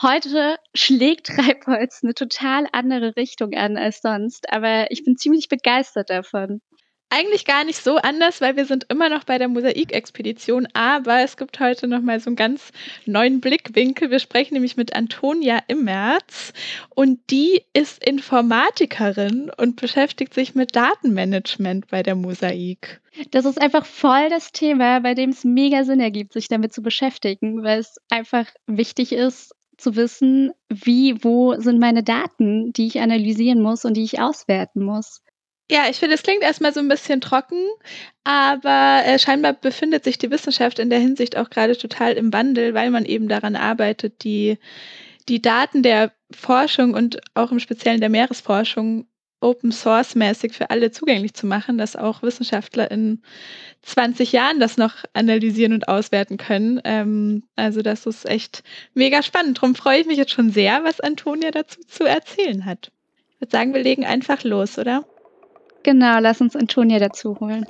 Heute schlägt Treibholz eine total andere Richtung an als sonst, aber ich bin ziemlich begeistert davon. Eigentlich gar nicht so anders, weil wir sind immer noch bei der Mosaikexpedition, aber es gibt heute noch mal so einen ganz neuen Blickwinkel. Wir sprechen nämlich mit Antonia Immerz und die ist Informatikerin und beschäftigt sich mit Datenmanagement bei der Mosaik. Das ist einfach voll das Thema, bei dem es mega Sinn ergibt, sich damit zu beschäftigen, weil es einfach wichtig ist, zu wissen, wie, wo sind meine Daten, die ich analysieren muss und die ich auswerten muss. Ja, ich finde, es klingt erstmal so ein bisschen trocken, aber äh, scheinbar befindet sich die Wissenschaft in der Hinsicht auch gerade total im Wandel, weil man eben daran arbeitet, die, die Daten der Forschung und auch im Speziellen der Meeresforschung Open Source mäßig für alle zugänglich zu machen, dass auch Wissenschaftler in 20 Jahren das noch analysieren und auswerten können. Ähm, also das ist echt mega spannend. Darum freue ich mich jetzt schon sehr, was Antonia dazu zu erzählen hat. Ich würde sagen, wir legen einfach los, oder? Genau, lass uns Antonia dazu holen.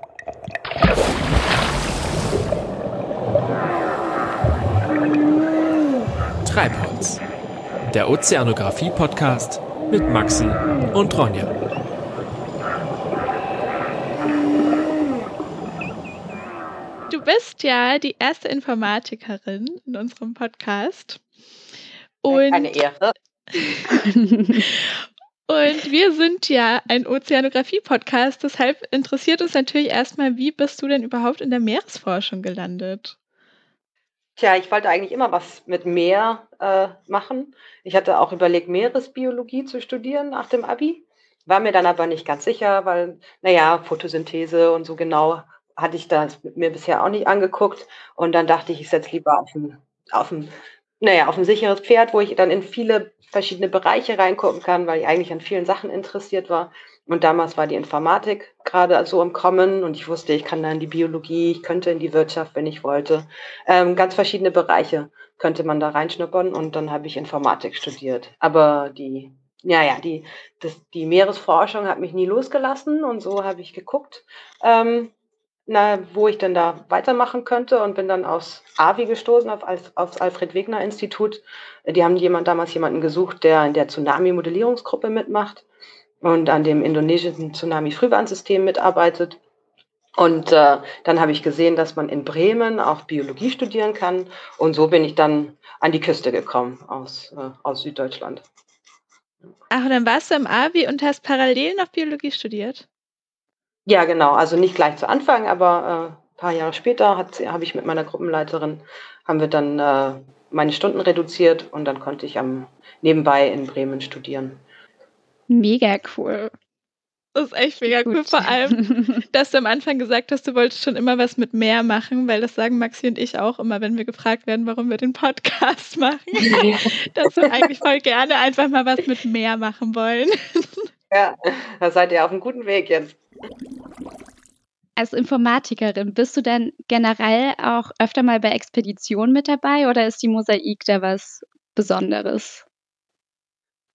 Treibholz, der Ozeanographie-Podcast mit Maxi und Ronja. Du bist ja die erste Informatikerin in unserem Podcast. Und Eine Ehre. Und wir sind ja ein Ozeanographie-Podcast, deshalb interessiert uns natürlich erstmal, wie bist du denn überhaupt in der Meeresforschung gelandet? Tja, ich wollte eigentlich immer was mit Meer äh, machen. Ich hatte auch überlegt, Meeresbiologie zu studieren nach dem Abi, war mir dann aber nicht ganz sicher, weil, naja, Photosynthese und so genau hatte ich das mir bisher auch nicht angeguckt. Und dann dachte ich, ich setze lieber auf ein, auf ein naja, auf ein sicheres Pferd, wo ich dann in viele verschiedene Bereiche reingucken kann, weil ich eigentlich an vielen Sachen interessiert war. Und damals war die Informatik gerade so im Kommen und ich wusste, ich kann da in die Biologie, ich könnte in die Wirtschaft, wenn ich wollte. Ähm, ganz verschiedene Bereiche könnte man da reinschnuppern und dann habe ich Informatik studiert. Aber die, ja, ja, die, das, die Meeresforschung hat mich nie losgelassen und so habe ich geguckt. Ähm, na, wo ich denn da weitermachen könnte und bin dann aus AVI gestoßen, auf, aufs Alfred Wegener Institut. Die haben jemand, damals jemanden gesucht, der in der Tsunami-Modellierungsgruppe mitmacht und an dem indonesischen Tsunami-Frühwarnsystem mitarbeitet. Und äh, dann habe ich gesehen, dass man in Bremen auch Biologie studieren kann. Und so bin ich dann an die Küste gekommen aus, äh, aus Süddeutschland. Ach, und dann warst du im AVI und hast parallel noch Biologie studiert? Ja, genau. Also nicht gleich zu Anfang, aber äh, paar Jahre später habe ich mit meiner Gruppenleiterin, haben wir dann äh, meine Stunden reduziert und dann konnte ich am nebenbei in Bremen studieren. Mega cool. Das ist echt mega cool. Vor allem, dass du am Anfang gesagt hast, du wolltest schon immer was mit mehr machen, weil das sagen Maxi und ich auch immer, wenn wir gefragt werden, warum wir den Podcast machen. dass wir eigentlich voll gerne einfach mal was mit mehr machen wollen. Ja, da seid ihr auf einem guten Weg jetzt. Als Informatikerin, bist du denn generell auch öfter mal bei Expeditionen mit dabei oder ist die Mosaik da was Besonderes?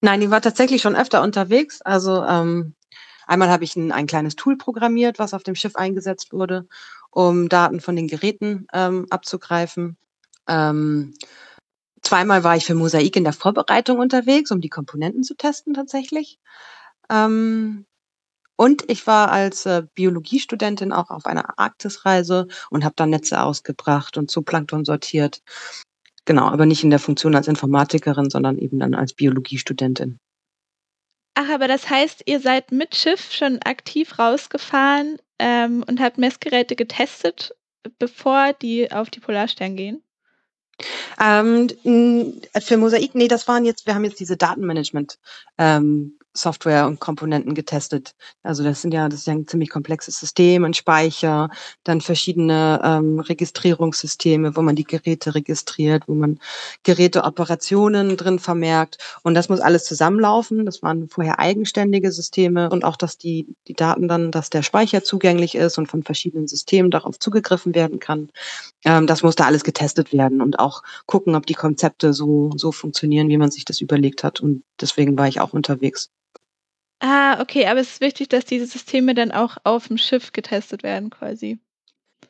Nein, die war tatsächlich schon öfter unterwegs. Also ähm, einmal habe ich ein, ein kleines Tool programmiert, was auf dem Schiff eingesetzt wurde, um Daten von den Geräten ähm, abzugreifen. Ähm, zweimal war ich für Mosaik in der Vorbereitung unterwegs, um die Komponenten zu testen tatsächlich. Ähm, und ich war als äh, Biologiestudentin auch auf einer Arktisreise und habe da Netze ausgebracht und Zooplankton sortiert. Genau, aber nicht in der Funktion als Informatikerin, sondern eben dann als Biologiestudentin. Ach, aber das heißt, ihr seid mit Schiff schon aktiv rausgefahren ähm, und habt Messgeräte getestet, bevor die auf die Polarstern gehen? Ähm, für Mosaik, nee, das waren jetzt, wir haben jetzt diese Datenmanagement ähm, Software und Komponenten getestet. Also das sind ja, das ist ja ein ziemlich komplexes System, ein Speicher, dann verschiedene ähm, Registrierungssysteme, wo man die Geräte registriert, wo man Geräteoperationen drin vermerkt. Und das muss alles zusammenlaufen. Das waren vorher eigenständige Systeme und auch, dass die, die Daten dann, dass der Speicher zugänglich ist und von verschiedenen Systemen darauf zugegriffen werden kann. Ähm, das musste alles getestet werden und auch gucken, ob die Konzepte so, so funktionieren, wie man sich das überlegt hat. Und deswegen war ich auch unterwegs. Ah, okay, aber es ist wichtig, dass diese Systeme dann auch auf dem Schiff getestet werden, quasi.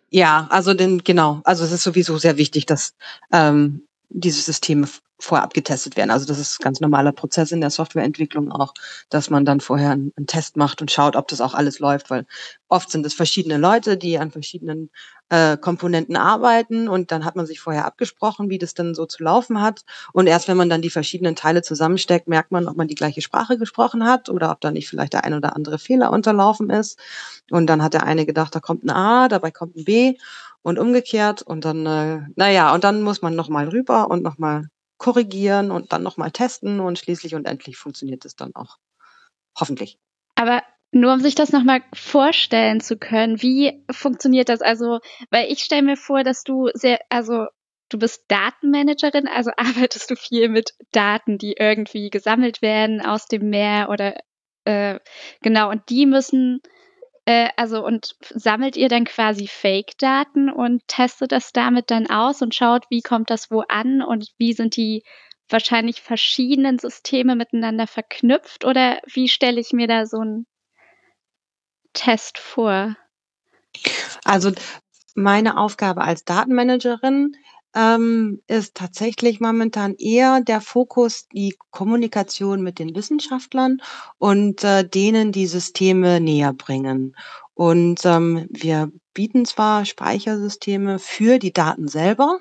Ja, also denn genau, also es ist sowieso sehr wichtig, dass ähm, diese Systeme vorab getestet werden. Also das ist ganz normaler Prozess in der Softwareentwicklung auch, dass man dann vorher einen, einen, Test macht und schaut, ob das auch alles läuft, weil oft sind es verschiedene Leute, die an verschiedenen äh, Komponenten arbeiten und dann hat man sich vorher abgesprochen, wie das dann so zu laufen hat. Und erst wenn man dann die verschiedenen Teile zusammensteckt, merkt man, ob man die gleiche Sprache gesprochen hat oder ob da nicht vielleicht der ein oder andere Fehler unterlaufen ist. Und dann hat der eine gedacht, da kommt ein A, dabei kommt ein B und umgekehrt und dann, äh, naja, und dann muss man nochmal rüber und nochmal korrigieren und dann nochmal testen und schließlich und endlich funktioniert es dann auch. Hoffentlich. Aber nur um sich das nochmal vorstellen zu können, wie funktioniert das? Also, weil ich stelle mir vor, dass du sehr, also du bist Datenmanagerin, also arbeitest du viel mit Daten, die irgendwie gesammelt werden aus dem Meer oder äh, genau, und die müssen äh, also und sammelt ihr dann quasi Fake-Daten und testet das damit dann aus und schaut, wie kommt das wo an und wie sind die wahrscheinlich verschiedenen Systeme miteinander verknüpft oder wie stelle ich mir da so einen Test vor? Also meine Aufgabe als Datenmanagerin ähm, ist tatsächlich momentan eher der Fokus die Kommunikation mit den Wissenschaftlern und äh, denen die Systeme näher bringen. Und ähm, wir bieten zwar Speichersysteme für die Daten selber,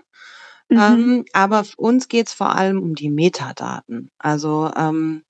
mhm. ähm, aber uns geht es vor allem um die Metadaten. Also ähm,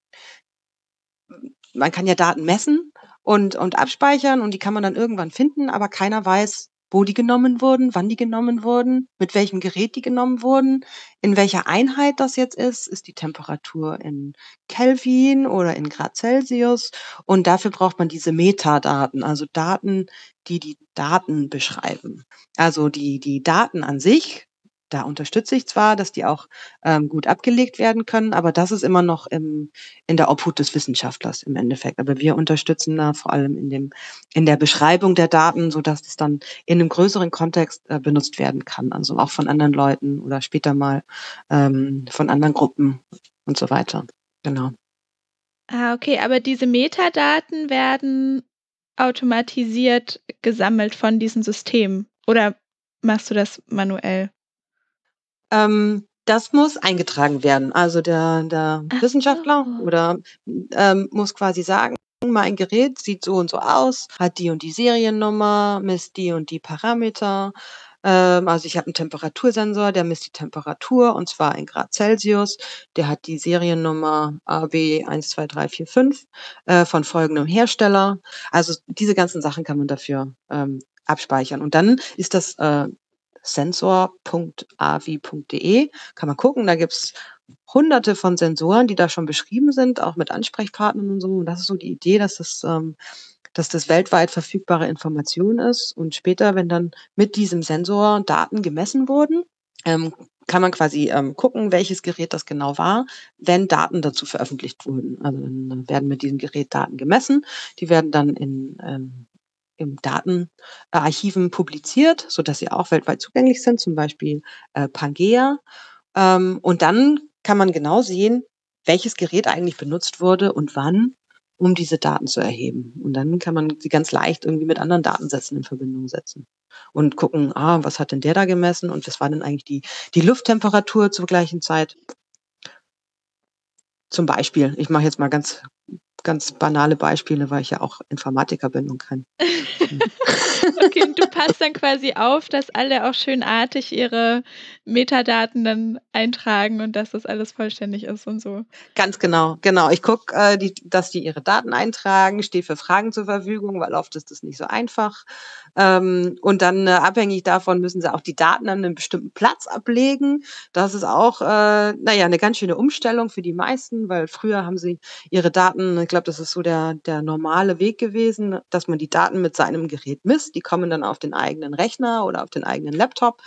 man kann ja Daten messen und, und abspeichern und die kann man dann irgendwann finden, aber keiner weiß, wo die genommen wurden, wann die genommen wurden, mit welchem Gerät die genommen wurden, in welcher Einheit das jetzt ist. Ist die Temperatur in Kelvin oder in Grad Celsius? Und dafür braucht man diese Metadaten, also Daten, die die Daten beschreiben. Also die, die Daten an sich da unterstütze ich zwar, dass die auch ähm, gut abgelegt werden können, aber das ist immer noch im, in der Obhut des Wissenschaftlers im Endeffekt. Aber wir unterstützen da vor allem in dem in der Beschreibung der Daten, so dass es dann in einem größeren Kontext äh, benutzt werden kann, also auch von anderen Leuten oder später mal ähm, von anderen Gruppen und so weiter. Genau. Ah, okay, aber diese Metadaten werden automatisiert gesammelt von diesen Systemen oder machst du das manuell? Ähm, das muss eingetragen werden. Also der, der Wissenschaftler so. oder ähm, muss quasi sagen, mein Gerät sieht so und so aus, hat die und die Seriennummer, misst die und die Parameter. Ähm, also ich habe einen Temperatursensor, der misst die Temperatur und zwar in Grad Celsius. Der hat die Seriennummer AB12345 äh, von folgendem Hersteller. Also diese ganzen Sachen kann man dafür ähm, abspeichern. Und dann ist das äh, sensor.avi.de. Kann man gucken, da gibt's hunderte von Sensoren, die da schon beschrieben sind, auch mit Ansprechpartnern und so. Und das ist so die Idee, dass das, ähm, dass das weltweit verfügbare Information ist. Und später, wenn dann mit diesem Sensor Daten gemessen wurden, ähm, kann man quasi ähm, gucken, welches Gerät das genau war, wenn Daten dazu veröffentlicht wurden. Also dann werden mit diesem Gerät Daten gemessen. Die werden dann in ähm, im Datenarchiven publiziert, so dass sie auch weltweit zugänglich sind, zum Beispiel äh, Pangea. Ähm, und dann kann man genau sehen, welches Gerät eigentlich benutzt wurde und wann, um diese Daten zu erheben. Und dann kann man sie ganz leicht irgendwie mit anderen Datensätzen in Verbindung setzen und gucken, ah, was hat denn der da gemessen und was war denn eigentlich die, die Lufttemperatur zur gleichen Zeit? Zum Beispiel, ich mache jetzt mal ganz ganz banale Beispiele, weil ich ja auch Informatiker bin und kann. okay, und du passt dann quasi auf, dass alle auch schönartig ihre Metadaten dann eintragen und dass das alles vollständig ist und so. Ganz genau, genau. Ich gucke, äh, dass die ihre Daten eintragen, stehe für Fragen zur Verfügung, weil oft ist das nicht so einfach. Ähm, und dann äh, abhängig davon müssen sie auch die Daten an einem bestimmten Platz ablegen. Das ist auch, äh, naja, eine ganz schöne Umstellung für die meisten, weil früher haben sie ihre Daten, glaube, das ist so der, der normale Weg gewesen, dass man die Daten mit seinem Gerät misst. Die kommen dann auf den eigenen Rechner oder auf den eigenen Laptop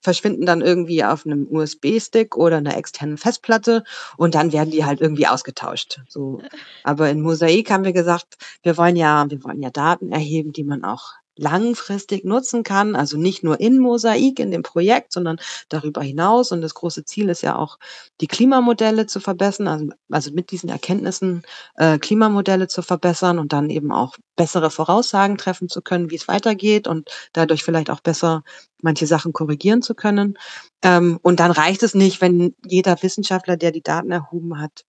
verschwinden dann irgendwie auf einem USB-Stick oder einer externen Festplatte und dann werden die halt irgendwie ausgetauscht. So. Aber in Mosaik haben wir gesagt, wir wollen ja, wir wollen ja Daten erheben, die man auch langfristig nutzen kann. Also nicht nur in Mosaik in dem Projekt, sondern darüber hinaus. Und das große Ziel ist ja auch, die Klimamodelle zu verbessern, also, also mit diesen Erkenntnissen äh, Klimamodelle zu verbessern und dann eben auch bessere Voraussagen treffen zu können, wie es weitergeht und dadurch vielleicht auch besser manche Sachen korrigieren zu können. Ähm, und dann reicht es nicht, wenn jeder Wissenschaftler, der die Daten erhoben hat,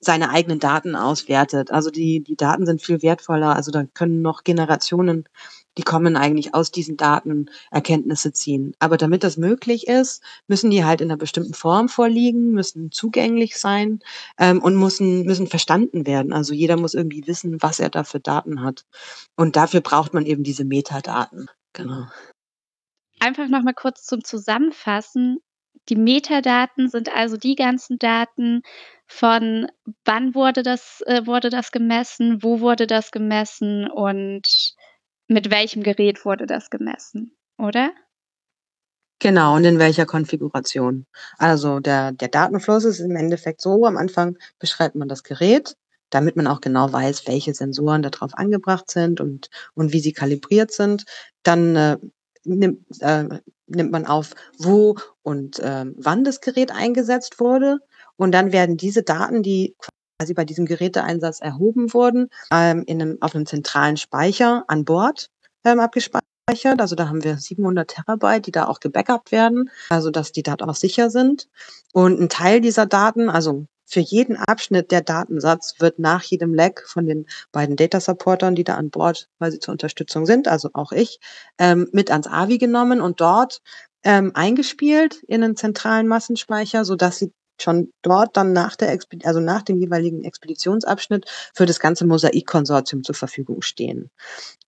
seine eigenen Daten auswertet. Also die, die Daten sind viel wertvoller. Also da können noch Generationen, die kommen eigentlich aus diesen Daten Erkenntnisse ziehen. Aber damit das möglich ist, müssen die halt in einer bestimmten Form vorliegen, müssen zugänglich sein ähm, und müssen, müssen verstanden werden. Also jeder muss irgendwie wissen, was er da für Daten hat. Und dafür braucht man eben diese Metadaten. Genau. Einfach nochmal kurz zum Zusammenfassen. Die Metadaten sind also die ganzen Daten von wann wurde das, äh, wurde das gemessen, wo wurde das gemessen und mit welchem Gerät wurde das gemessen, oder? Genau, und in welcher Konfiguration. Also der, der Datenfluss ist im Endeffekt so, am Anfang beschreibt man das Gerät, damit man auch genau weiß, welche Sensoren darauf angebracht sind und, und wie sie kalibriert sind. Dann äh, nimmt, äh, nimmt man auf, wo und äh, wann das Gerät eingesetzt wurde. Und dann werden diese Daten, die quasi bei diesem Geräteeinsatz erhoben wurden, ähm, in einem, auf einem zentralen Speicher an Bord ähm, abgespeichert. Also da haben wir 700 Terabyte, die da auch gebackupt werden, also dass die Daten auch sicher sind. Und ein Teil dieser Daten, also für jeden Abschnitt der Datensatz wird nach jedem Lag von den beiden Data Supportern, die da an Bord quasi zur Unterstützung sind, also auch ich, ähm, mit ans AVI genommen und dort ähm, eingespielt in einen zentralen Massenspeicher, so dass sie schon dort dann nach der Exped also nach dem jeweiligen Expeditionsabschnitt für das ganze Mosaik-Konsortium zur Verfügung stehen.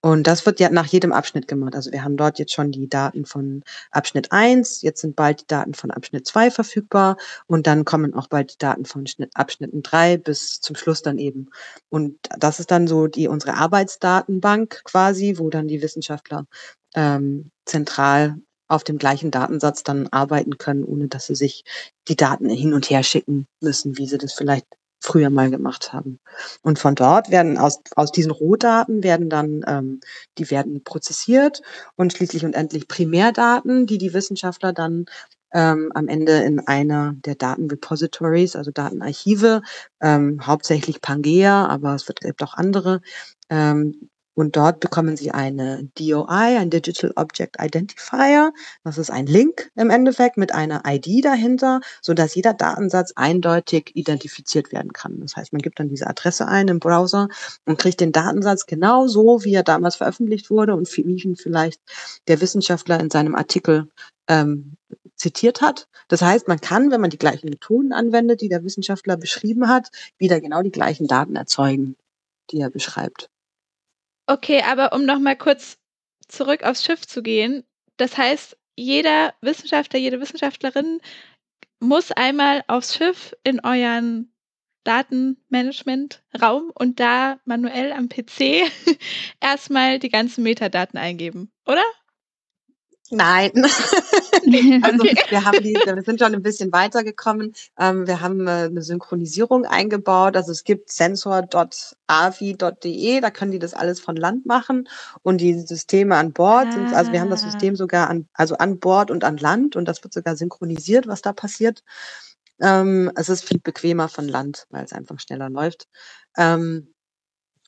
Und das wird ja nach jedem Abschnitt gemacht. Also wir haben dort jetzt schon die Daten von Abschnitt 1, jetzt sind bald die Daten von Abschnitt 2 verfügbar und dann kommen auch bald die Daten von Abschnitten 3 bis zum Schluss dann eben. Und das ist dann so die unsere Arbeitsdatenbank quasi, wo dann die Wissenschaftler ähm, zentral auf dem gleichen Datensatz dann arbeiten können, ohne dass sie sich die Daten hin und her schicken müssen, wie sie das vielleicht früher mal gemacht haben. Und von dort werden aus, aus diesen Rohdaten werden dann, ähm, die werden prozessiert und schließlich und endlich Primärdaten, die die Wissenschaftler dann ähm, am Ende in einer der Datenrepositories, also Datenarchive, ähm, hauptsächlich Pangea, aber es wird, gibt auch andere, ähm, und dort bekommen Sie eine DOI, ein Digital Object Identifier. Das ist ein Link im Endeffekt mit einer ID dahinter, so dass jeder Datensatz eindeutig identifiziert werden kann. Das heißt, man gibt dann diese Adresse ein im Browser und kriegt den Datensatz genau so, wie er damals veröffentlicht wurde und wie ihn vielleicht der Wissenschaftler in seinem Artikel ähm, zitiert hat. Das heißt, man kann, wenn man die gleichen Methoden anwendet, die der Wissenschaftler beschrieben hat, wieder genau die gleichen Daten erzeugen, die er beschreibt. Okay, aber um noch mal kurz zurück aufs Schiff zu gehen, das heißt, jeder Wissenschaftler, jede Wissenschaftlerin muss einmal aufs Schiff in euren Datenmanagement-Raum und da manuell am PC erstmal die ganzen Metadaten eingeben, oder? Nein. also wir haben die, wir sind schon ein bisschen weitergekommen. Ähm, wir haben äh, eine Synchronisierung eingebaut. Also es gibt sensor.avi.de, da können die das alles von Land machen und die Systeme an Bord ah. sind, also wir haben das System sogar an, also an Bord und an Land und das wird sogar synchronisiert, was da passiert. Ähm, es ist viel bequemer von Land, weil es einfach schneller läuft. Ähm,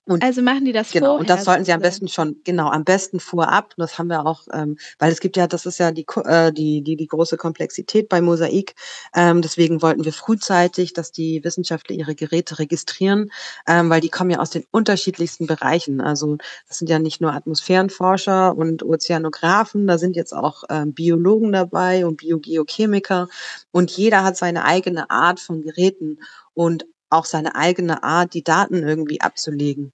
und also machen die das genau, vorher? und das sollten sie am besten schon, genau, am besten vorab. Das haben wir auch, ähm, weil es gibt ja, das ist ja die, äh, die, die, die große Komplexität bei Mosaik. Ähm, deswegen wollten wir frühzeitig, dass die Wissenschaftler ihre Geräte registrieren, ähm, weil die kommen ja aus den unterschiedlichsten Bereichen. Also das sind ja nicht nur Atmosphärenforscher und Ozeanographen, da sind jetzt auch ähm, Biologen dabei und Biogeochemiker. Und jeder hat seine eigene Art von Geräten. Und auch seine eigene Art, die Daten irgendwie abzulegen.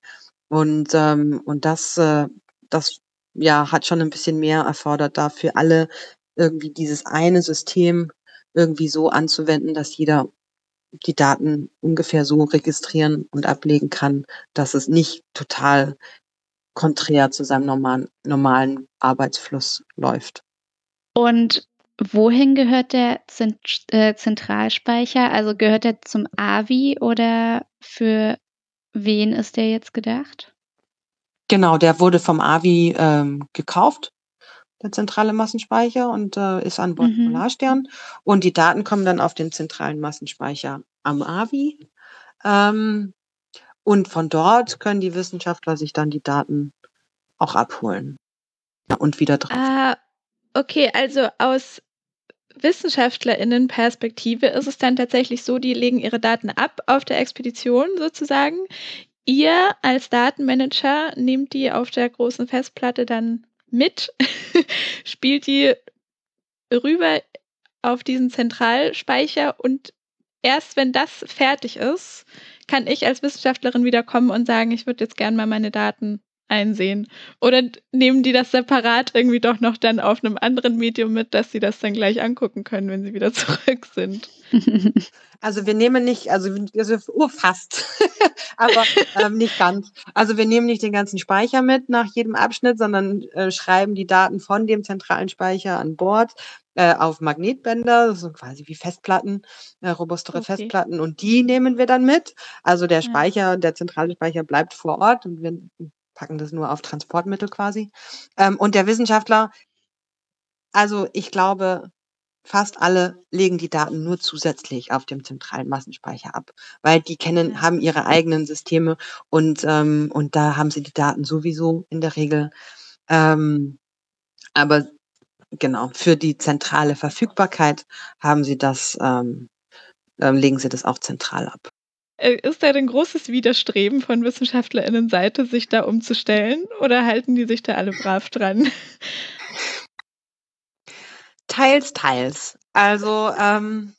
Und, ähm, und das, äh, das ja, hat schon ein bisschen mehr erfordert, dafür alle irgendwie dieses eine System irgendwie so anzuwenden, dass jeder die Daten ungefähr so registrieren und ablegen kann, dass es nicht total konträr zu seinem normalen, normalen Arbeitsfluss läuft. Und Wohin gehört der Zent äh, Zentralspeicher? Also gehört der zum AVI oder für wen ist der jetzt gedacht? Genau, der wurde vom AVI ähm, gekauft, der zentrale Massenspeicher, und äh, ist an Bord Mhm. Polarstern. Und die Daten kommen dann auf den zentralen Massenspeicher am AVI. Ähm, und von dort können die Wissenschaftler sich dann die Daten auch abholen ja, und wieder drauf. Ah, okay, also aus WissenschaftlerInnen-Perspektive ist es dann tatsächlich so, die legen ihre Daten ab auf der Expedition sozusagen. Ihr als Datenmanager nehmt die auf der großen Festplatte dann mit, spielt die rüber auf diesen Zentralspeicher und erst wenn das fertig ist, kann ich als Wissenschaftlerin wieder kommen und sagen, ich würde jetzt gerne mal meine Daten einsehen. Oder nehmen die das separat irgendwie doch noch dann auf einem anderen Medium mit, dass sie das dann gleich angucken können, wenn sie wieder zurück sind? Also wir nehmen nicht, also, also oh, fast, aber ähm, nicht ganz. Also wir nehmen nicht den ganzen Speicher mit nach jedem Abschnitt, sondern äh, schreiben die Daten von dem zentralen Speicher an Bord äh, auf Magnetbänder, so quasi wie Festplatten, äh, robustere Okay. Festplatten und die nehmen wir dann mit. Also der Ja. Speicher, der zentrale Speicher bleibt vor Ort und wir packen das nur auf Transportmittel quasi. Ähm, und der Wissenschaftler, also ich glaube, fast alle legen die Daten nur zusätzlich auf dem zentralen Massenspeicher ab, weil die kennen, Ja. haben ihre eigenen Systeme und, ähm, und da haben sie die Daten sowieso in der Regel. Ähm, aber genau, für die zentrale Verfügbarkeit haben sie das, ähm, ähm, legen sie das auch zentral ab. Äh, Ist da ein großes Widerstreben von WissenschaftlerInnen-Seite, sich da umzustellen? Oder halten die sich da alle brav dran? Teils, teils. Also ähm,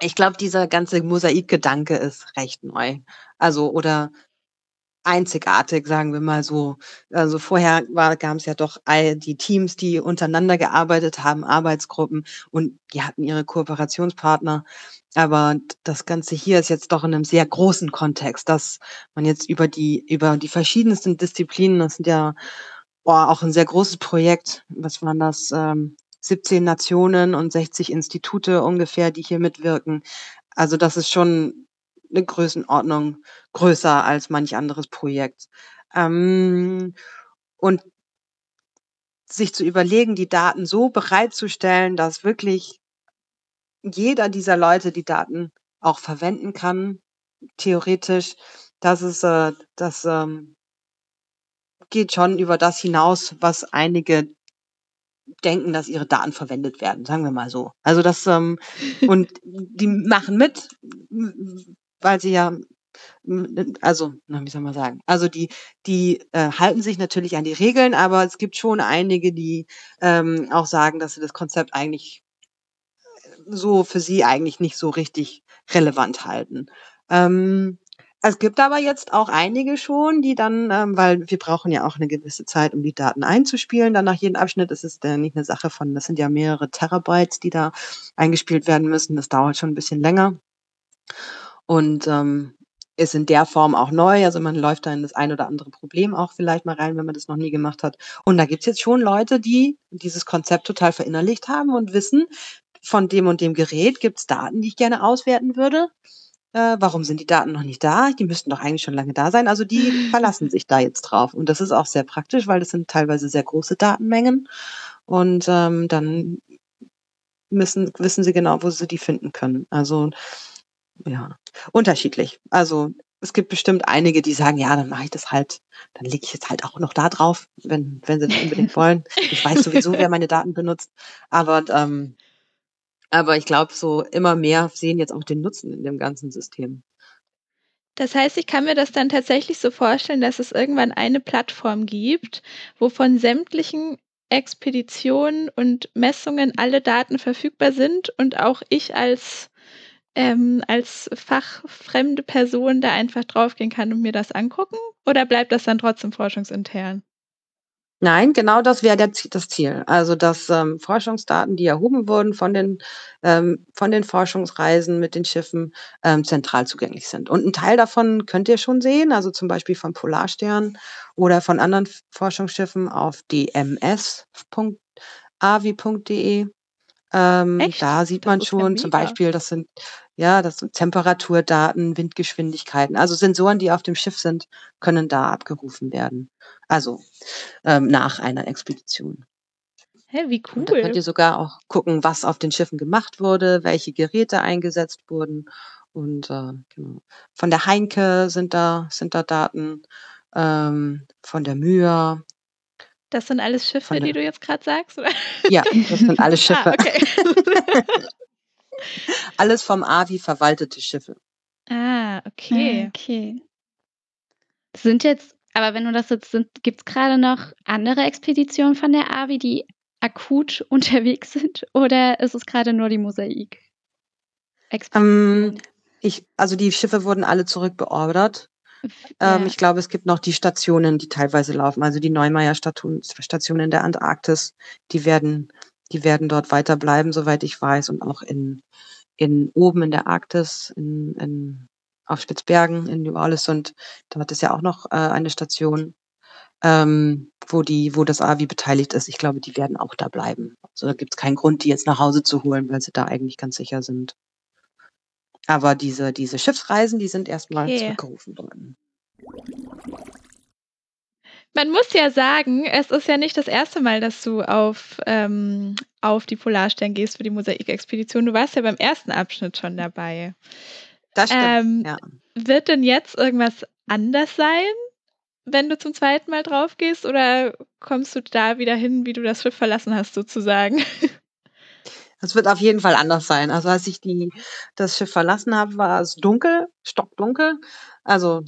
ich glaube, dieser ganze Mosaikgedanke ist recht neu. Also oder einzigartig, sagen wir mal so. Also vorher gab es ja doch all die Teams, die untereinander gearbeitet haben, Arbeitsgruppen und die hatten ihre Kooperationspartner. Aber das Ganze hier ist jetzt doch in einem sehr großen Kontext, dass man jetzt über die, über die verschiedensten Disziplinen, das sind ja boah, auch ein sehr großes Projekt, was waren das? Ähm, 17 Nationen und 60 Institute ungefähr, die hier mitwirken. Also das ist schon eine Größenordnung größer als manch anderes Projekt. Ähm, und sich zu überlegen, die Daten so bereitzustellen, dass wirklich jeder dieser Leute die Daten auch verwenden kann, theoretisch, das ist, äh, das ähm, geht schon über das hinaus, was einige denken, dass ihre Daten verwendet werden, sagen wir mal so. Also das ähm, und die machen mit, weil sie ja m- also, na, wie soll man sagen? Also die die äh, halten sich natürlich an die Regeln, aber es gibt schon einige, die ähm, auch sagen, dass sie das Konzept eigentlich so für sie eigentlich nicht so richtig relevant halten. Ähm, es gibt aber jetzt auch einige schon, die dann, ähm, weil wir brauchen ja auch eine gewisse Zeit, um die Daten einzuspielen. Dann nach jedem Abschnitt ist es ja nicht eine Sache von, das sind ja mehrere Terabytes, die da eingespielt werden müssen. Das dauert schon ein bisschen länger und ähm, ist in der Form auch neu. Also man läuft da in das ein oder andere Problem auch vielleicht mal rein, wenn man das noch nie gemacht hat. Und da gibt's jetzt schon Leute, die dieses Konzept total verinnerlicht haben und wissen, von dem und dem Gerät gibt's Daten, die ich gerne auswerten würde. Äh, warum sind die Daten noch nicht da? Die müssten doch eigentlich schon lange da sein. Also die verlassen sich da jetzt drauf. Und das ist auch sehr praktisch, weil das sind teilweise sehr große Datenmengen. Und ähm, dann müssen, wissen sie genau, wo sie die finden können. Also ja, unterschiedlich. Also es gibt bestimmt einige, die sagen, ja, dann mache ich das halt, dann lege ich jetzt halt auch noch da drauf, wenn, wenn sie das unbedingt wollen. Ich weiß sowieso, wer meine Daten benutzt. Aber, ähm, aber ich glaube, so immer mehr sehen jetzt auch den Nutzen in dem ganzen System. Das heißt, ich kann mir das dann tatsächlich so vorstellen, dass es irgendwann eine Plattform gibt, wo von sämtlichen Expeditionen und Messungen alle Daten verfügbar sind und auch ich als ähm, als fachfremde Person da einfach draufgehen kann und mir das angucken? Oder bleibt das dann trotzdem forschungsintern? Nein, genau das wäre das Ziel. Also, dass ähm, Forschungsdaten, die erhoben wurden von den, ähm, von den Forschungsreisen mit den Schiffen, ähm, zentral zugänglich sind. Und ein Teil davon könnt ihr schon sehen, also zum Beispiel von Polarstern oder von anderen Forschungsschiffen auf dms.avi.de. Ähm, da sieht man ist ja schon zum. Beispiel, das sind ja, das sind Temperaturdaten, Windgeschwindigkeiten. Also Sensoren, die auf dem Schiff sind, können da abgerufen werden. Also ähm, nach einer Expedition. Hä, wie Und da könnt cool. ihr sogar auch gucken, was auf den Schiffen gemacht wurde, welche Geräte eingesetzt wurden. Und äh, genau. Von der Heinke sind da, sind da Daten, ähm, von der Myr. Das sind alles Schiffe, die du jetzt gerade sagst? Oder? Ja, das sind alles Schiffe. Ah, okay. Alles vom AVI verwaltete Schiffe. ah, okay. Okay. Sind jetzt, aber wenn du das jetzt sind, gibt es gerade noch andere Expeditionen von der AVI, die akut unterwegs sind? Oder ist es gerade nur die Mosaik? Ähm, ich, also die Schiffe wurden alle zurückbeordert. Ähm, Ja. Ich glaube, es gibt noch die Stationen, die teilweise laufen. Also die Neumeier Station, Station in der Antarktis, die werden, die werden dort weiterbleiben, soweit ich weiß, und auch in, in oben in der Arktis, in, in, auf Spitzbergen, in New Orleans und dort ist ja auch noch äh, eine Station, ähm, wo die, wo das AVI beteiligt ist. Ich glaube, die werden auch da bleiben. Also da gibt es keinen Grund, die jetzt nach Hause zu holen, weil sie da eigentlich ganz sicher sind. Aber diese, diese Schiffsreisen, die sind erstmal Okay. zurückgerufen worden. Man muss ja sagen, es ist ja nicht das erste Mal, dass du auf, ähm, auf die Polarstern gehst für die Mosaikexpedition. Du warst ja beim ersten Abschnitt schon dabei. Das stimmt. Ähm, ja. Wird denn jetzt irgendwas anders sein, wenn du zum zweiten Mal drauf gehst? Oder kommst du da wieder hin, wie du das Schiff verlassen hast, sozusagen? Es wird auf jeden Fall anders sein. Also als ich die, das Schiff verlassen habe, war es dunkel, stockdunkel. Also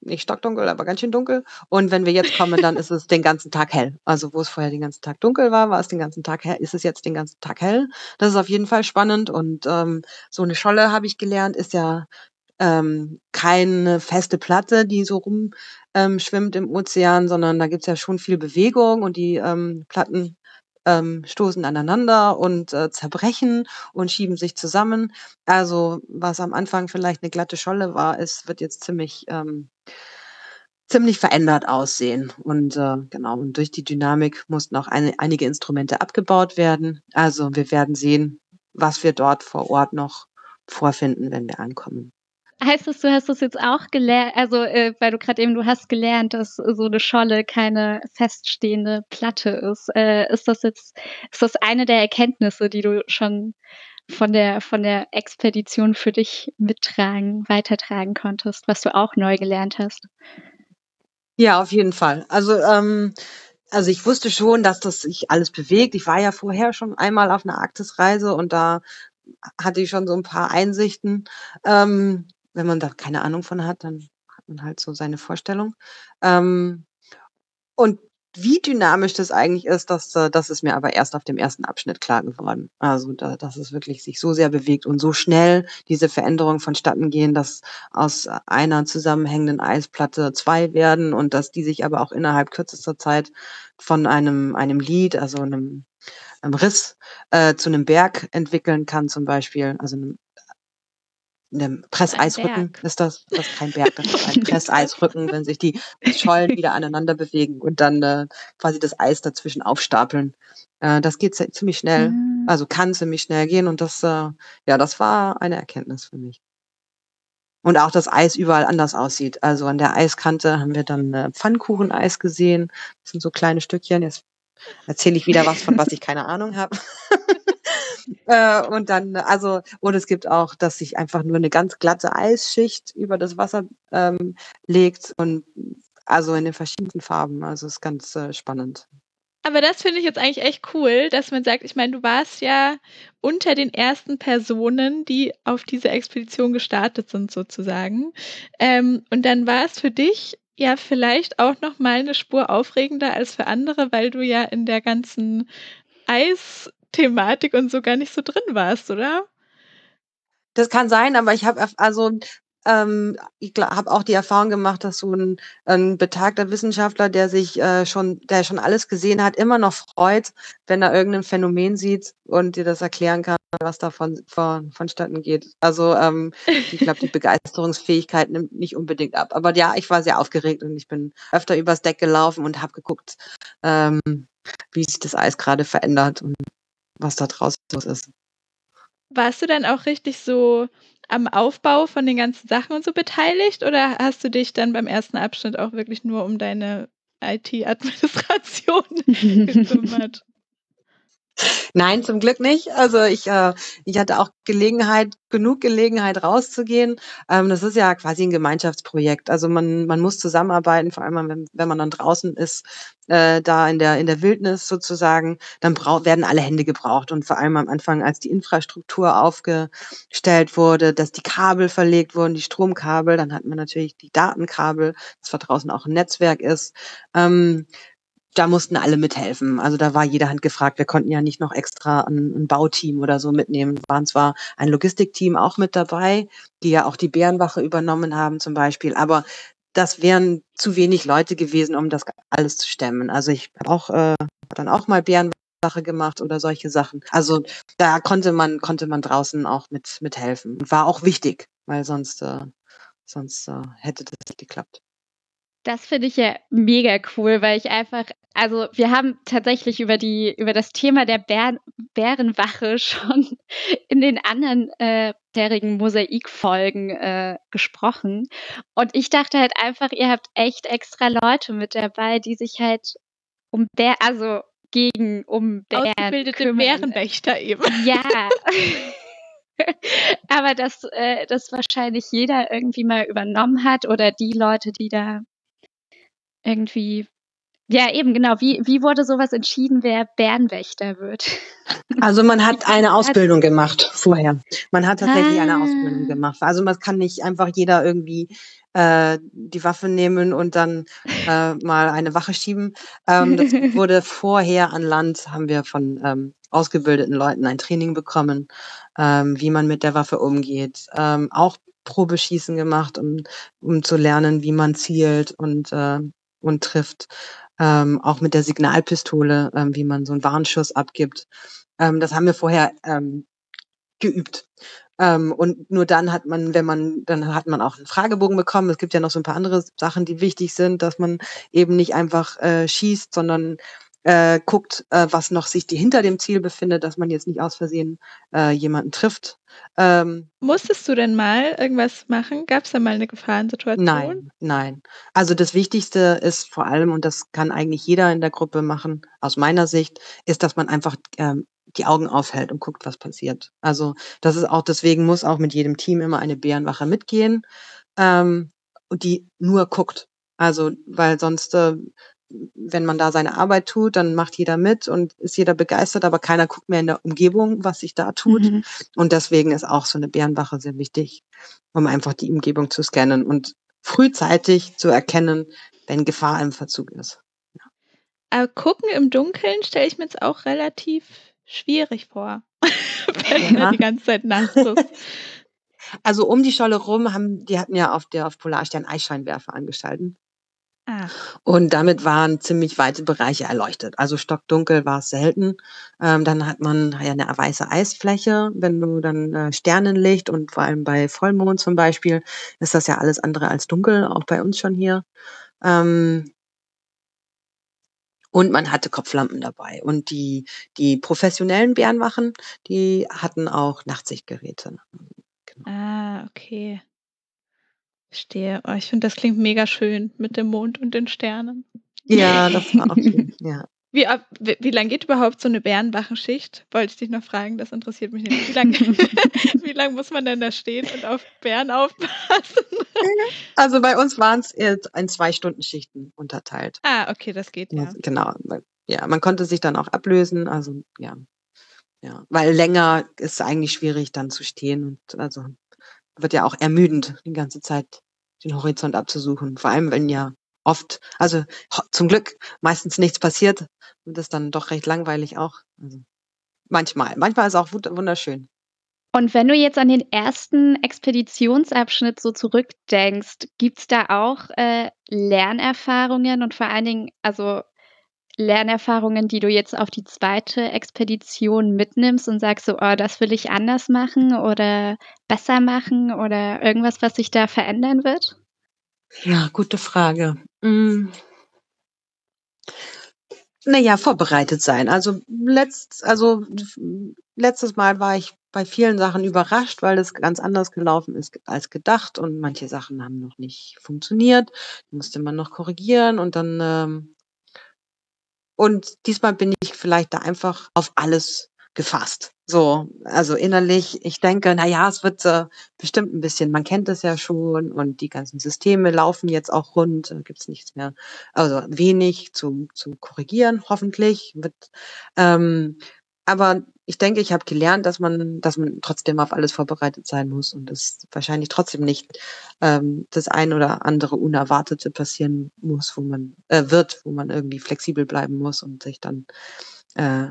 nicht stockdunkel, aber ganz schön dunkel. Und wenn wir jetzt kommen, dann ist es den ganzen Tag hell. Also wo es vorher den ganzen Tag dunkel war, war es den ganzen Tag hell, ist es jetzt den ganzen Tag hell. Das ist auf jeden Fall spannend. Und ähm, so eine Scholle, habe ich gelernt, ist ja ähm, keine feste Platte, die so rum ähm, im Ozean, sondern da gibt's ja schon viel Bewegung und die ähm, Platten ähm, stoßen aneinander und äh, zerbrechen und schieben sich zusammen. Also was am Anfang vielleicht eine glatte Scholle war, ist, wird jetzt ziemlich ähm, ziemlich verändert aussehen. Und äh, genau, und durch die Dynamik mussten auch eine, einige Instrumente abgebaut werden. Also wir werden sehen, was wir dort vor Ort noch vorfinden, wenn wir ankommen. Heißt das, du hast das jetzt auch gelernt, also äh, weil du gerade eben, du hast gelernt, dass so eine Scholle keine feststehende Platte ist. Äh, ist das jetzt, ist das eine der Erkenntnisse, die du schon von der, von der Expedition für dich mittragen, weitertragen konntest, was du auch neu gelernt hast? Ja, auf jeden Fall. Also, ähm, also ich wusste schon, dass das sich alles bewegt. Ich war ja vorher schon einmal auf einer Arktisreise und da hatte ich schon so ein paar Einsichten. Ähm, wenn man da keine Ahnung von hat, dann hat man halt so seine Vorstellung. Ähm, und wie dynamisch das eigentlich ist, das, äh, das ist mir aber erst auf dem ersten Abschnitt klar geworden. Also, da, dass es wirklich sich so sehr bewegt und so schnell diese Veränderungen vonstatten gehen, dass aus einer zusammenhängenden Eisplatte zwei werden und dass die sich aber auch innerhalb kürzester Zeit von einem, einem Lied, also einem, einem Riss, äh, zu einem Berg entwickeln kann, zum Beispiel. Also einem, einem Presseisrücken Berg. ist das. Das ist kein Berg, das ist ein Presseisrücken, wenn sich die Schollen wieder aneinander bewegen und dann äh, quasi das Eis dazwischen aufstapeln. Äh, das geht ziemlich schnell, Mhm. also kann ziemlich schnell gehen und das, äh, ja, das war eine Erkenntnis für mich. Und auch das Eis überall anders aussieht. Also an der Eiskante haben wir dann äh, Pfannkucheneis gesehen. Das sind so kleine Stückchen. Jetzt erzähle ich wieder was, von was ich keine Ahnung habe. äh, und dann, also, und es gibt auch, dass sich einfach nur eine ganz glatte Eisschicht über das Wasser ähm, legt und also in den verschiedensten Farben. Also ist ganz äh, spannend. Aber das finde ich jetzt eigentlich echt cool, dass man sagt, ich meine, du warst ja unter den ersten Personen, die auf diese Expedition gestartet sind, sozusagen. Ähm, und dann war es für dich ja vielleicht auch noch mal eine Spur aufregender als für andere, weil du ja in der ganzen Eisthematik und so gar nicht so drin warst, oder? Das kann sein, aber ich habe also ähm, ich habe auch die Erfahrung gemacht, dass so ein, ein betagter Wissenschaftler, der sich äh, schon, der schon alles gesehen hat, immer noch freut, wenn er irgendein Phänomen sieht und dir das erklären kann, was davon von, vonstatten geht. Also ähm, ich glaube, die Begeisterungsfähigkeit nimmt nicht unbedingt ab. Aber ja, ich war sehr aufgeregt und ich bin öfter übers Deck gelaufen und habe geguckt, ähm, wie sich das Eis gerade verändert. Und was da draußen los ist. Warst du dann auch richtig so am Aufbau von den ganzen Sachen und so beteiligt oder hast du dich dann beim ersten Abschnitt auch wirklich nur um deine IT-Administration gekümmert? Nein, zum Glück nicht. Also ich, äh, ich hatte auch Gelegenheit, genug Gelegenheit rauszugehen. Ähm, das ist ja quasi ein Gemeinschaftsprojekt. Also man, man muss zusammenarbeiten, vor allem wenn, wenn man dann draußen ist, äh, da in der, in der Wildnis sozusagen, dann brau werden alle Hände gebraucht. Und vor allem am Anfang, als die Infrastruktur aufgestellt wurde, dass die Kabel verlegt wurden, die Stromkabel, dann hat man natürlich die Datenkabel, das da draußen auch ein Netzwerk ist. Ähm, da mussten alle mithelfen. Also da war jede Hand gefragt. Wir konnten ja nicht noch extra ein, ein Bauteam oder so mitnehmen. Waren zwar ein Logistikteam auch mit dabei, die ja auch die Bärenwache übernommen haben zum Beispiel, aber das wären zu wenig Leute gewesen, um das alles zu stemmen. Also ich habe auch äh, dann auch mal Bärenwache gemacht oder solche Sachen. Also da konnte man konnte man draußen auch mit mithelfen war auch wichtig, weil sonst äh, sonst äh, hätte das nicht geklappt. Das finde ich ja mega cool, weil ich einfach, also wir haben tatsächlich über die, über das Thema der Bär, Bärenwache schon in den anderen äh, bisherigen Mosaikfolgen äh, gesprochen. Und ich dachte halt einfach, ihr habt echt extra Leute mit dabei, die sich halt um Bär, also gegen um Bären Ausgebildete kümmern. Bärenwächter eben. Ja. Aber dass äh, das wahrscheinlich jeder irgendwie mal übernommen hat oder die Leute, die da irgendwie ja, eben, genau. Wie, wie wurde sowas entschieden, wer Bärenwächter wird? Also man hat eine Ausbildung gemacht vorher. Man hat tatsächlich ah. eine Ausbildung gemacht. Also man kann nicht einfach jeder irgendwie äh, die Waffe nehmen und dann äh, mal eine Wache schieben. Ähm, das wurde vorher an Land, haben wir von ähm, ausgebildeten Leuten ein Training bekommen, ähm, wie man mit der Waffe umgeht. Ähm, auch Probeschießen gemacht, um, um zu lernen, wie man zielt und äh, und trifft. Ähm, auch mit der Signalpistole, ähm, wie man so einen Warnschuss abgibt. Ähm, das haben wir vorher ähm, geübt. Ähm, und nur dann hat man, wenn man, dann hat man auch einen Fragebogen bekommen. Es gibt ja noch so ein paar andere Sachen, die wichtig sind, dass man eben nicht einfach äh, schießt, sondern äh, guckt, äh, was noch sich die hinter dem Ziel befindet, dass man jetzt nicht aus Versehen äh, jemanden trifft. Ähm, Musstest du denn mal irgendwas machen? Gab es da mal eine Gefahrensituation? Nein, nein. Also das Wichtigste ist vor allem, und das kann eigentlich jeder in der Gruppe machen, aus meiner Sicht, ist, dass man einfach ähm, die Augen aufhält und guckt, was passiert. Also das ist auch, deswegen muss auch mit jedem Team immer eine Bärenwache mitgehen ähm, und die nur guckt. Also, weil sonst äh, wenn man da seine Arbeit tut, dann macht jeder mit und ist jeder begeistert, aber keiner guckt mehr in der Umgebung, was sich da tut. Mhm. Und deswegen ist auch so eine Bärenwache sehr wichtig, um einfach die Umgebung zu scannen und frühzeitig zu erkennen, wenn Gefahr im Verzug ist. Ja. Aber gucken im Dunkeln stelle ich mir jetzt auch relativ schwierig vor, wenn ja. die ganze Zeit nass ist. Also um die Scholle rum haben, die hatten ja auf der auf Polarstern Eisscheinwerfer angeschalten. Ah. Und damit waren ziemlich weite Bereiche erleuchtet. Also stockdunkel war es selten. Ähm, dann hat man ja eine weiße Eisfläche. Wenn du dann äh, Sternenlicht und vor allem bei Vollmond zum Beispiel ist das ja alles andere als dunkel, auch bei uns schon hier. Ähm, und man hatte Kopflampen dabei. Und die, die professionellen Bärenwachen, die hatten auch Nachtsichtgeräte. Genau. Ah, okay. Verstehe. Oh, ich finde, das klingt mega schön mit dem Mond und den Sternen. Ja, das war auch schön. Ja. Wie, wie, wie lange geht überhaupt so eine Bärenwachenschicht? Wollte ich dich noch fragen, das interessiert mich nicht. Wie lange wie lang muss man denn da stehen und auf Bären aufpassen? Also bei uns waren es in zwei Stunden Schichten unterteilt. Ah, okay, das geht ja. Genau. Ja, man konnte sich dann auch ablösen. Also ja, ja, weil länger ist eigentlich schwierig dann zu stehen und also wird ja auch ermüdend die ganze Zeit den Horizont abzusuchen. Vor allem, wenn ja oft, also zum Glück meistens nichts passiert, wird es dann doch recht langweilig auch. Also manchmal. Manchmal ist es auch wunderschön. Und wenn du jetzt an den ersten Expeditionsabschnitt so zurückdenkst, gibt's da auch äh, Lernerfahrungen und vor allen Dingen, also Lernerfahrungen, die du jetzt auf die zweite Expedition mitnimmst und sagst so, oh, das will ich anders machen oder besser machen oder irgendwas, was sich da verändern wird? Ja, gute Frage. Hm. Naja, vorbereitet sein. Also letzt, also letztes Mal war ich bei vielen Sachen überrascht, weil es ganz anders gelaufen ist als gedacht und manche Sachen haben noch nicht funktioniert. Musste man noch korrigieren und dann ähm, und diesmal bin ich vielleicht da einfach auf alles gefasst. So, also innerlich, ich denke, na ja, es wird äh, bestimmt ein bisschen, man kennt es ja schon und die ganzen Systeme laufen jetzt auch rund, äh, gibt's nichts mehr, also wenig zu, zu korrigieren, hoffentlich. Wird, ähm, aber ich denke, ich habe gelernt, dass man, dass man trotzdem auf alles vorbereitet sein muss und es wahrscheinlich trotzdem nicht ähm, das ein oder andere Unerwartete passieren muss, wo man äh, wird, wo man irgendwie flexibel bleiben muss und sich dann äh,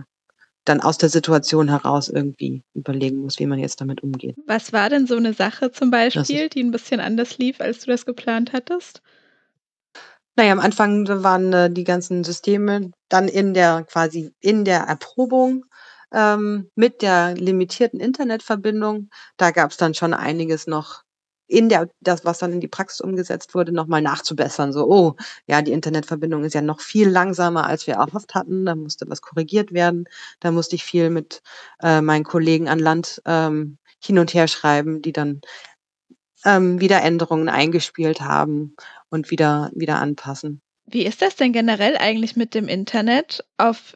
dann aus der Situation heraus irgendwie überlegen muss, wie man jetzt damit umgeht. Was war denn so eine Sache zum Beispiel, die ein bisschen anders lief, als du das geplant hattest? Naja, am Anfang waren äh, die ganzen Systeme dann in der quasi in der Erprobung ähm, mit der limitierten Internetverbindung. Da gab es dann schon einiges noch in der, das, was dann in die Praxis umgesetzt wurde, nochmal nachzubessern. So, oh, ja, die Internetverbindung ist ja noch viel langsamer, als wir erhofft hatten. Da musste was korrigiert werden. Da musste ich viel mit äh, meinen Kollegen an Land ähm, hin und her schreiben, die dann ähm, wieder Änderungen eingespielt haben und wieder, wieder anpassen. Wie ist das denn generell eigentlich mit dem Internet auf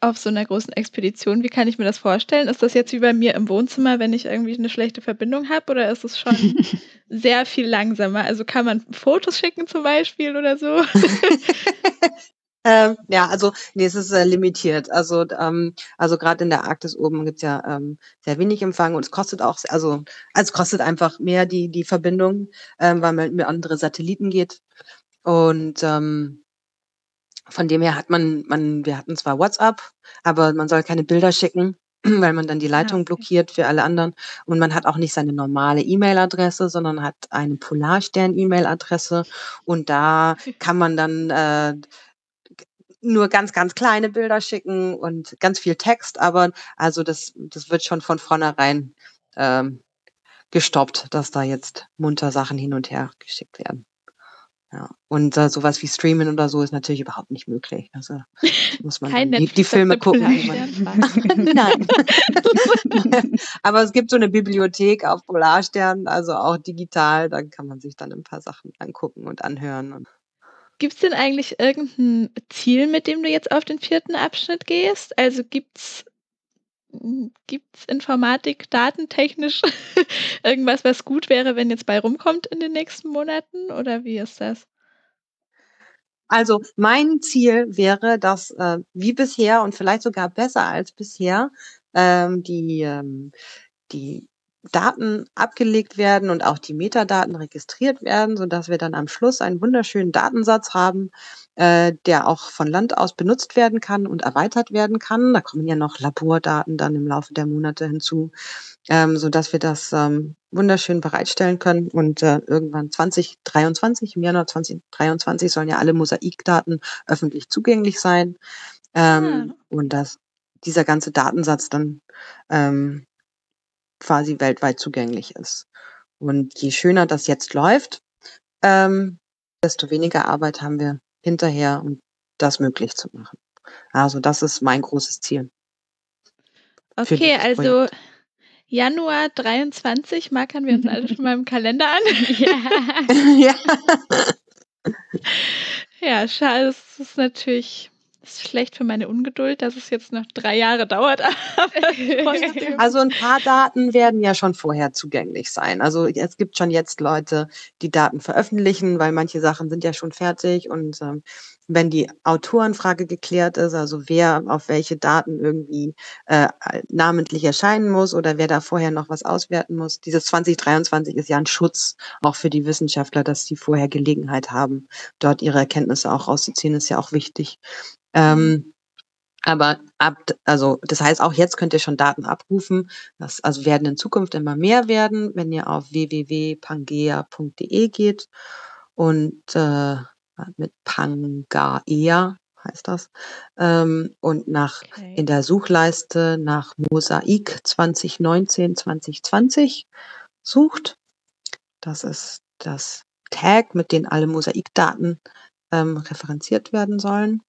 auf so einer großen Expedition, wie kann ich mir das vorstellen? Ist das jetzt wie bei mir im Wohnzimmer, wenn ich irgendwie eine schlechte Verbindung habe, oder ist es schon sehr viel langsamer? Also kann man Fotos schicken zum Beispiel oder so? ähm, ja, also nee, es ist äh, limitiert. Also ähm, also gerade in der Arktis oben gibt's ja ähm, sehr wenig Empfang und es kostet auch, also, also es kostet einfach mehr die die Verbindung, ähm, weil man mit andere Satelliten geht und ähm, von dem her hat man, man, wir hatten zwar WhatsApp, aber man soll keine Bilder schicken, weil man dann die ah, Leitung okay. blockiert für alle anderen. Und man hat auch nicht seine normale E-Mail-Adresse, sondern hat eine Polarstern-E-Mail-Adresse. Und da kann man dann äh, nur ganz, ganz kleine Bilder schicken und ganz viel Text, aber also das, das wird schon von vornherein ähm, gestoppt, dass da jetzt munter Sachen hin und her geschickt werden. Ja. Und äh, sowas wie Streamen oder so ist natürlich überhaupt nicht möglich. Also muss man Kein die, die Filme gucken. Nein. Aber es gibt so eine Bibliothek auf Polarstern, also auch digital, da kann man sich dann ein paar Sachen angucken und anhören. Gibt es denn eigentlich irgendein Ziel, mit dem du jetzt auf den vierten Abschnitt gehst? Also gibt's gibt's Informatik datentechnisch irgendwas, was gut wäre, wenn jetzt bei rumkommt in den nächsten Monaten oder wie ist das? Also mein Ziel wäre, dass äh, wie bisher und vielleicht sogar besser als bisher ähm, die, ähm, die Daten abgelegt werden und auch die Metadaten registriert werden, so dass wir dann am Schluss einen wunderschönen Datensatz haben, äh, der auch von Land aus benutzt werden kann und erweitert werden kann. Da kommen ja noch Labordaten dann im Laufe der Monate hinzu, ähm, so dass wir das ähm, wunderschön bereitstellen können. Und äh, irgendwann 2023, im Januar 2023 sollen ja alle Mosaikdaten öffentlich zugänglich sein. Ähm, ja. Ah. Und dass dieser ganze Datensatz dann ähm, quasi weltweit zugänglich ist. Und je schöner das jetzt läuft, ähm, desto weniger Arbeit haben wir hinterher, um das möglich zu machen. Also das ist mein großes Ziel. Okay, also Januar 23 markern wir uns alle schon mal im Kalender an. ja. ja. ja, schade, das ist natürlich ist schlecht für meine Ungeduld, dass es jetzt noch drei Jahre dauert. also ein paar Daten werden ja schon vorher zugänglich sein. Also es gibt schon jetzt Leute, die Daten veröffentlichen, weil manche Sachen sind ja schon fertig und ähm, wenn die Autorenfrage geklärt ist, also wer auf welche Daten irgendwie äh, namentlich erscheinen muss oder wer da vorher noch was auswerten muss. Dieses 2023 ist ja ein Schutz auch für die Wissenschaftler, dass sie vorher Gelegenheit haben, dort ihre Erkenntnisse auch rauszuziehen, ist ja auch wichtig. Ähm, aber ab, also das heißt, auch jetzt könnt ihr schon Daten abrufen. Das also werden in Zukunft immer mehr werden, wenn ihr auf www.pangea.de geht und äh, mit Pangaea heißt das ähm, und nach okay. in der Suchleiste nach Mosaik 2019 2020 sucht. Das ist das Tag, mit dem alle Mosaikdaten ähm, referenziert werden sollen.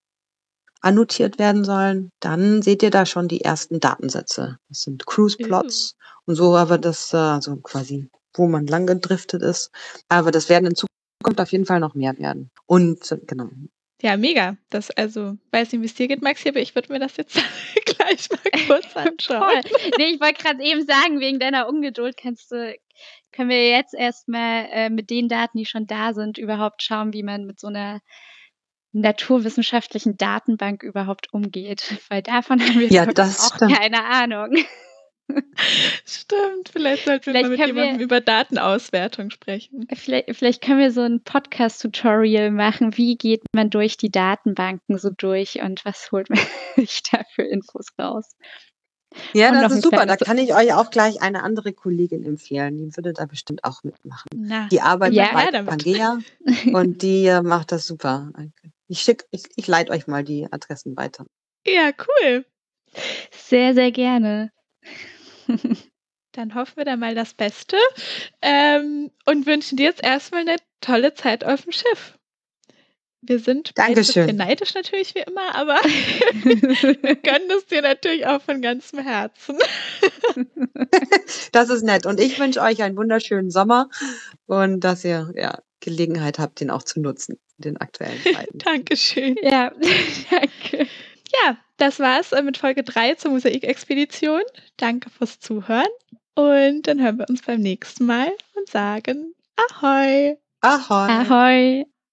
annotiert werden sollen, dann seht ihr da schon die ersten Datensätze. Das sind Cruise Plots und so, aber das, äh, also quasi, wo man lang gedriftet ist. Aber das werden in Zukunft auf jeden Fall noch mehr werden. Und genau, Ja, mega. Das, also, weiß nicht, wie es dir geht, Maxi, aber ich würde mir das jetzt gleich mal kurz anschauen. Toll. Nee, ich wollte gerade eben sagen, wegen deiner Ungeduld kannst du, können wir jetzt erstmal äh, mit den Daten, die schon da sind, überhaupt schauen, wie man mit so einer naturwissenschaftlichen Datenbank überhaupt umgeht. Weil davon haben wir Ja, auch stimmt. keine Ahnung. Stimmt, vielleicht sollten wir Vielleicht mal mit können wir- jemandem über Datenauswertung sprechen. Vielleicht, vielleicht können wir so ein Podcast-Tutorial machen. Wie geht man durch die Datenbanken so durch und was holt man sich da für Infos raus? Ja, Und das ist super. Da kann ich euch auch gleich eine andere Kollegin empfehlen. Die würde da bestimmt auch mitmachen. Na, Die arbeitet Ja, bei damit. Pangea und die äh, macht das super. Ich schick, ich, ich leite euch mal die Adressen weiter. ja, cool. Sehr, sehr gerne. Dann hoffen wir da mal das Beste ähm, und wünschen dir jetzt erstmal eine tolle Zeit auf dem Schiff. Wir sind Dankeschön. bisschen neidisch natürlich wie immer, aber wir gönnen es dir natürlich auch von ganzem Herzen. Das ist nett. Und ich wünsche euch einen wunderschönen Sommer und dass ihr ja, Gelegenheit habt, den auch zu nutzen in den aktuellen Zeiten. Dankeschön. ja, danke. Ja, das war's äh, mit Folge 3 zur Mosaik-Expedition. Danke fürs Zuhören und dann hören wir uns beim nächsten Mal und sagen Ahoi! Ahoi! Ahoi.